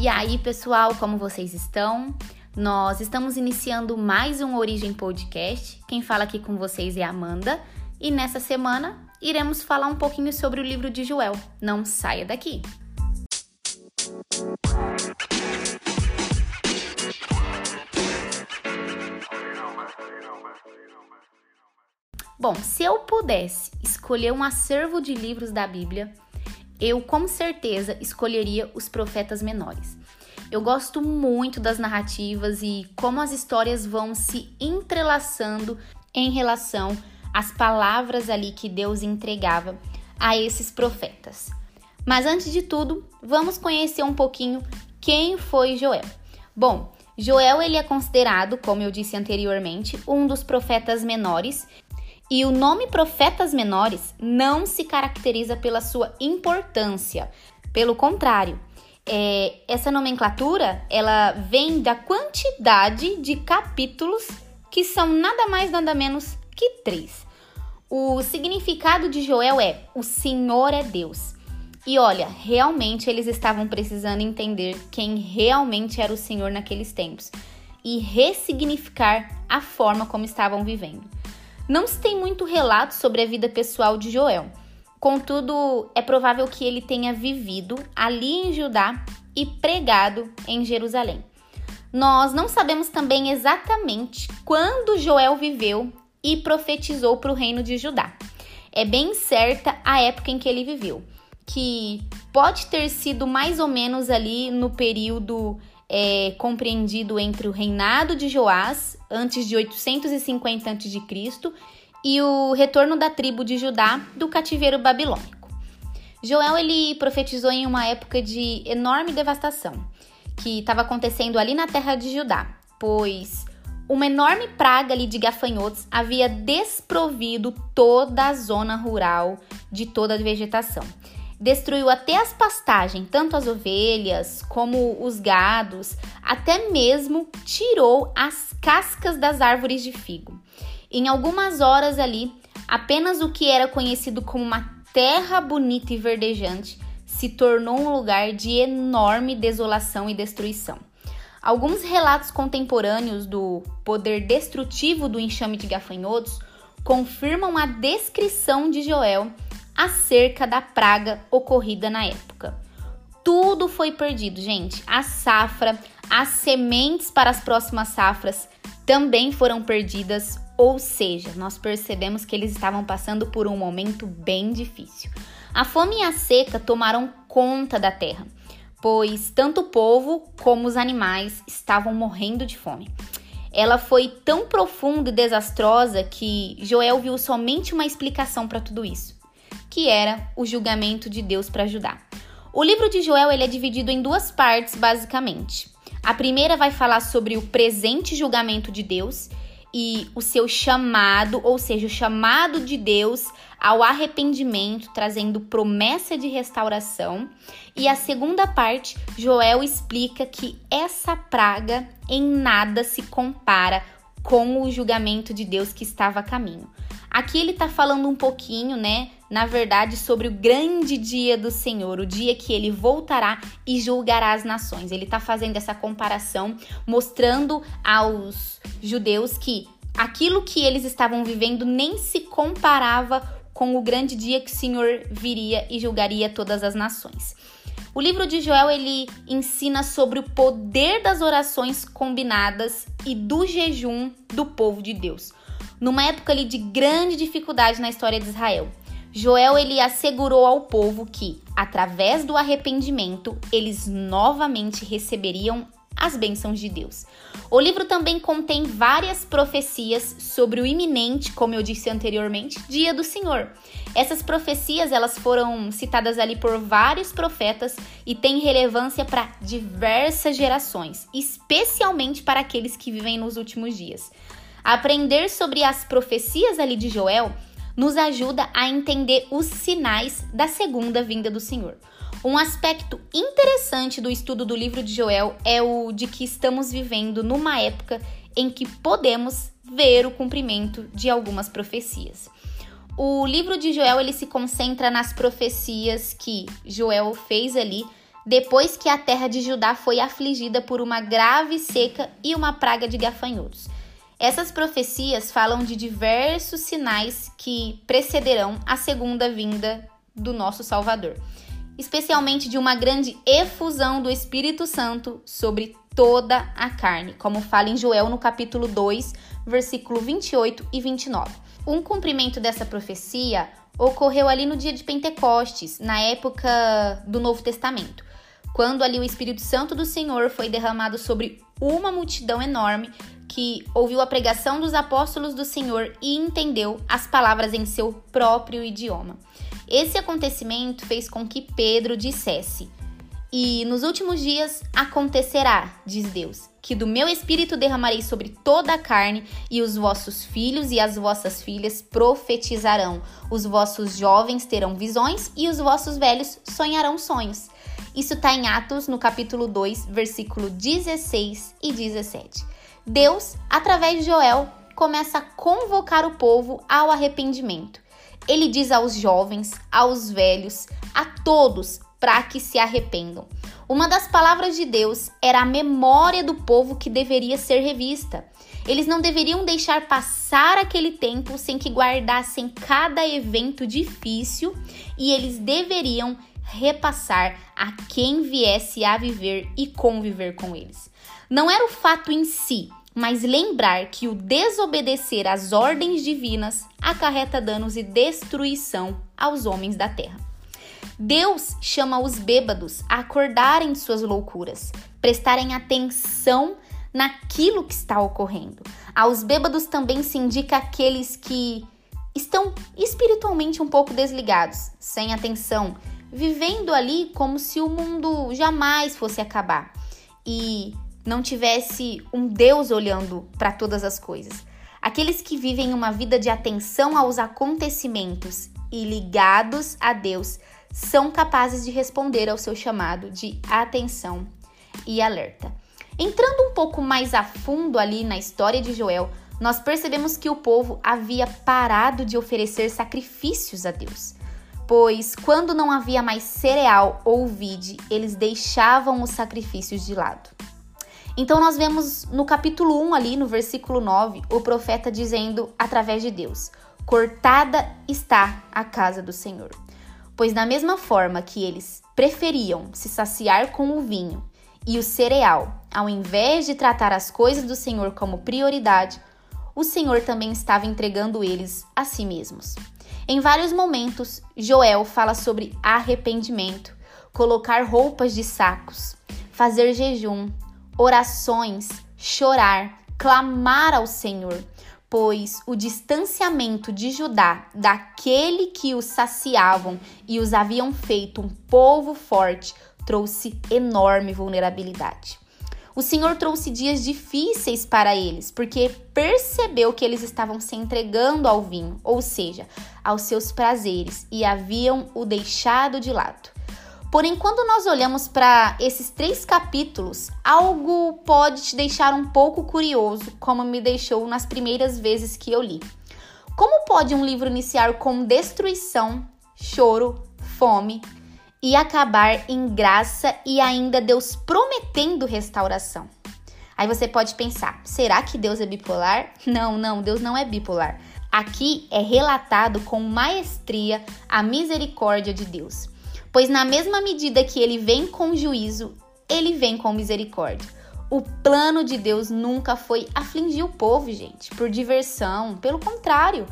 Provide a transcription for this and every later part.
E aí, pessoal, como vocês estão? Nós estamos iniciando mais um Origem Podcast. Quem fala aqui com vocês é Amanda. E nessa semana iremos falar um pouquinho sobre o livro de Joel. Não saia daqui! Bom, se eu pudesse escolher um acervo de livros da Bíblia, eu com certeza escolheria os profetas menores. Eu gosto muito das narrativas e como as histórias vão se entrelaçando em relação às palavras ali que Deus entregava a esses profetas. Mas antes de tudo, vamos conhecer um pouquinho quem foi Joel. Bom, Joel ele é considerado, como eu disse anteriormente, um dos profetas menores e o nome Profetas Menores não se caracteriza pela sua importância. Pelo contrário, é, essa nomenclatura ela vem da quantidade de capítulos que são nada mais nada menos que três. O significado de Joel é o Senhor é Deus. E olha, realmente eles estavam precisando entender quem realmente era o Senhor naqueles tempos e ressignificar a forma como estavam vivendo. Não se tem muito relato sobre a vida pessoal de Joel. Contudo, é provável que ele tenha vivido ali em Judá e pregado em Jerusalém. Nós não sabemos também exatamente quando Joel viveu e profetizou para o reino de Judá. É bem certa a época em que ele viveu, que pode ter sido mais ou menos ali no período é compreendido entre o reinado de Joás, antes de 850 a.C., e o retorno da tribo de Judá do cativeiro babilônico. Joel ele profetizou em uma época de enorme devastação que estava acontecendo ali na terra de Judá, pois uma enorme praga ali de gafanhotos havia desprovido toda a zona rural de toda a vegetação destruiu até as pastagens, tanto as ovelhas como os gados, até mesmo tirou as cascas das árvores de figo. Em algumas horas ali, apenas o que era conhecido como uma terra bonita e verdejante se tornou um lugar de enorme desolação e destruição. Alguns relatos contemporâneos do poder destrutivo do enxame de gafanhotos confirmam a descrição de Joel acerca da praga ocorrida na época. Tudo foi perdido, gente. A safra, as sementes para as próximas safras também foram perdidas, ou seja, nós percebemos que eles estavam passando por um momento bem difícil. A fome e a seca tomaram conta da terra, pois tanto o povo como os animais estavam morrendo de fome. Ela foi tão profunda e desastrosa que Joel viu somente uma explicação para tudo isso que era o julgamento de Deus para Judá. O livro de Joel ele é dividido em duas partes, basicamente. A primeira vai falar sobre o presente julgamento de Deus e o seu chamado, ou seja, o chamado de Deus ao arrependimento, trazendo promessa de restauração. E a segunda parte, Joel explica que essa praga em nada se compara com o julgamento de Deus que estava a caminho. Aqui ele está falando um pouquinho, né, na verdade, sobre o grande dia do Senhor, o dia que ele voltará e julgará as nações. Ele está fazendo essa comparação, mostrando aos judeus que aquilo que eles estavam vivendo nem se comparava com o grande dia que o Senhor viria e julgaria todas as nações. O livro de Joel ele ensina sobre o poder das orações combinadas e do jejum do povo de Deus. Numa época ali de grande dificuldade na história de Israel, Joel ele assegurou ao povo que, através do arrependimento, eles novamente receberiam as bênçãos de Deus. O livro também contém várias profecias sobre o iminente, como eu disse anteriormente, dia do Senhor. Essas profecias elas foram citadas ali por vários profetas e têm relevância para diversas gerações, especialmente para aqueles que vivem nos últimos dias. Aprender sobre as profecias ali de Joel nos ajuda a entender os sinais da segunda vinda do Senhor. Um aspecto interessante do estudo do livro de Joel é o de que estamos vivendo numa época em que podemos ver o cumprimento de algumas profecias. O livro de Joel ele se concentra nas profecias que Joel fez ali depois que a terra de Judá foi afligida por uma grave seca e uma praga de gafanhotos. Essas profecias falam de diversos sinais que precederão a segunda vinda do nosso Salvador, especialmente de uma grande efusão do Espírito Santo sobre toda a carne, como fala em Joel no capítulo 2, versículo 28 e 29. Um cumprimento dessa profecia ocorreu ali no dia de Pentecostes, na época do Novo Testamento, quando ali o Espírito Santo do Senhor foi derramado sobre uma multidão enorme que ouviu a pregação dos apóstolos do Senhor e entendeu as palavras em seu próprio idioma. Esse acontecimento fez com que Pedro dissesse: E nos últimos dias acontecerá, diz Deus, que do meu espírito derramarei sobre toda a carne, e os vossos filhos e as vossas filhas profetizarão, os vossos jovens terão visões e os vossos velhos sonharão sonhos. Isso está em Atos, no capítulo 2, versículo 16 e 17. Deus, através de Joel, começa a convocar o povo ao arrependimento. Ele diz aos jovens, aos velhos, a todos para que se arrependam. Uma das palavras de Deus era a memória do povo que deveria ser revista. Eles não deveriam deixar passar aquele tempo sem que guardassem cada evento difícil e eles deveriam repassar a quem viesse a viver e conviver com eles. Não era o fato em si, mas lembrar que o desobedecer às ordens divinas acarreta danos e destruição aos homens da terra. Deus chama os bêbados a acordarem de suas loucuras, prestarem atenção naquilo que está ocorrendo. Aos bêbados também se indica aqueles que estão espiritualmente um pouco desligados, sem atenção, vivendo ali como se o mundo jamais fosse acabar. E não tivesse um Deus olhando para todas as coisas. Aqueles que vivem uma vida de atenção aos acontecimentos e ligados a Deus são capazes de responder ao seu chamado de atenção e alerta. Entrando um pouco mais a fundo ali na história de Joel, nós percebemos que o povo havia parado de oferecer sacrifícios a Deus. Pois quando não havia mais cereal ou vide, eles deixavam os sacrifícios de lado. Então nós vemos no capítulo 1 ali, no versículo 9, o profeta dizendo através de Deus: "Cortada está a casa do Senhor". Pois da mesma forma que eles preferiam se saciar com o vinho e o cereal, ao invés de tratar as coisas do Senhor como prioridade, o Senhor também estava entregando eles a si mesmos. Em vários momentos, Joel fala sobre arrependimento, colocar roupas de sacos, fazer jejum, orações, chorar, clamar ao Senhor, pois o distanciamento de Judá daquele que os saciavam e os haviam feito um povo forte trouxe enorme vulnerabilidade. O Senhor trouxe dias difíceis para eles, porque percebeu que eles estavam se entregando ao vinho, ou seja, aos seus prazeres, e haviam o deixado de lado. Porém, quando nós olhamos para esses três capítulos, algo pode te deixar um pouco curioso, como me deixou nas primeiras vezes que eu li. Como pode um livro iniciar com destruição, choro, fome e acabar em graça e ainda Deus prometendo restauração? Aí você pode pensar: será que Deus é bipolar? Não, não, Deus não é bipolar. Aqui é relatado com maestria a misericórdia de Deus pois na mesma medida que ele vem com juízo, ele vem com misericórdia. O plano de Deus nunca foi afligir o povo, gente, por diversão. Pelo contrário,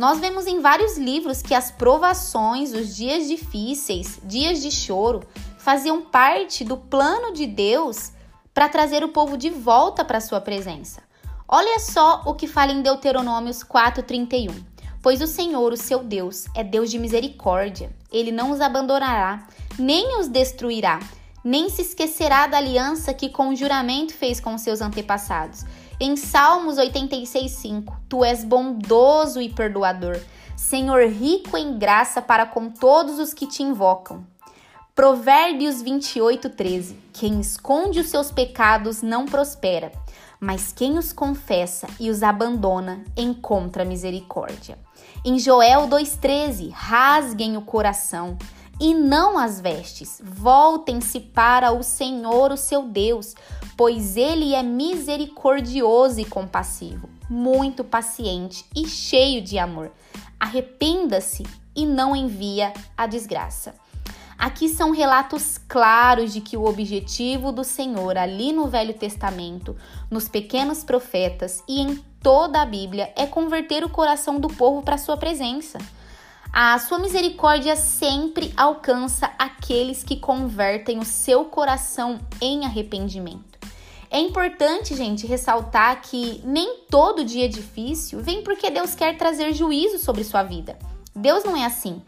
nós vemos em vários livros que as provações, os dias difíceis, dias de choro, faziam parte do plano de Deus para trazer o povo de volta para sua presença. Olha só o que fala em Deuteronômios 4:31. Pois o Senhor, o seu Deus, é Deus de misericórdia. Ele não os abandonará, nem os destruirá, nem se esquecerá da aliança que com juramento fez com seus antepassados. Em Salmos 86:5, tu és bondoso e perdoador, Senhor rico em graça para com todos os que te invocam. Provérbios 28:13. Quem esconde os seus pecados não prospera, mas quem os confessa e os abandona encontra misericórdia. Em Joel 2,13, rasguem o coração, e não as vestes. Voltem-se para o Senhor, o seu Deus, pois ele é misericordioso e compassivo, muito paciente e cheio de amor. Arrependa-se e não envia a desgraça. Aqui são relatos claros de que o objetivo do Senhor, ali no Velho Testamento, nos pequenos profetas e em toda a Bíblia, é converter o coração do povo para sua presença. A sua misericórdia sempre alcança aqueles que convertem o seu coração em arrependimento. É importante, gente, ressaltar que nem todo dia difícil vem porque Deus quer trazer juízo sobre sua vida. Deus não é assim.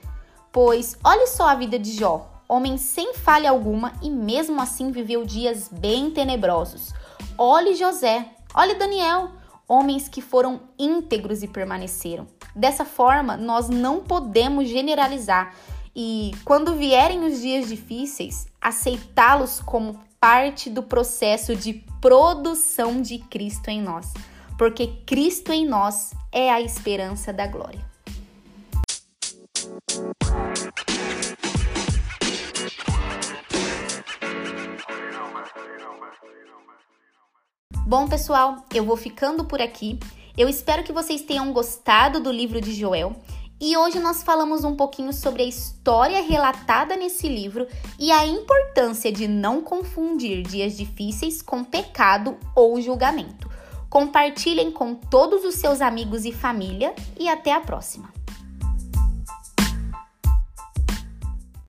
Pois olhe só a vida de Jó, homem sem falha alguma e mesmo assim viveu dias bem tenebrosos. Olhe José, olhe Daniel, homens que foram íntegros e permaneceram. Dessa forma, nós não podemos generalizar e, quando vierem os dias difíceis, aceitá-los como parte do processo de produção de Cristo em nós, porque Cristo em nós é a esperança da glória. Bom, pessoal, eu vou ficando por aqui. Eu espero que vocês tenham gostado do livro de Joel. E hoje nós falamos um pouquinho sobre a história relatada nesse livro e a importância de não confundir dias difíceis com pecado ou julgamento. Compartilhem com todos os seus amigos e família e até a próxima!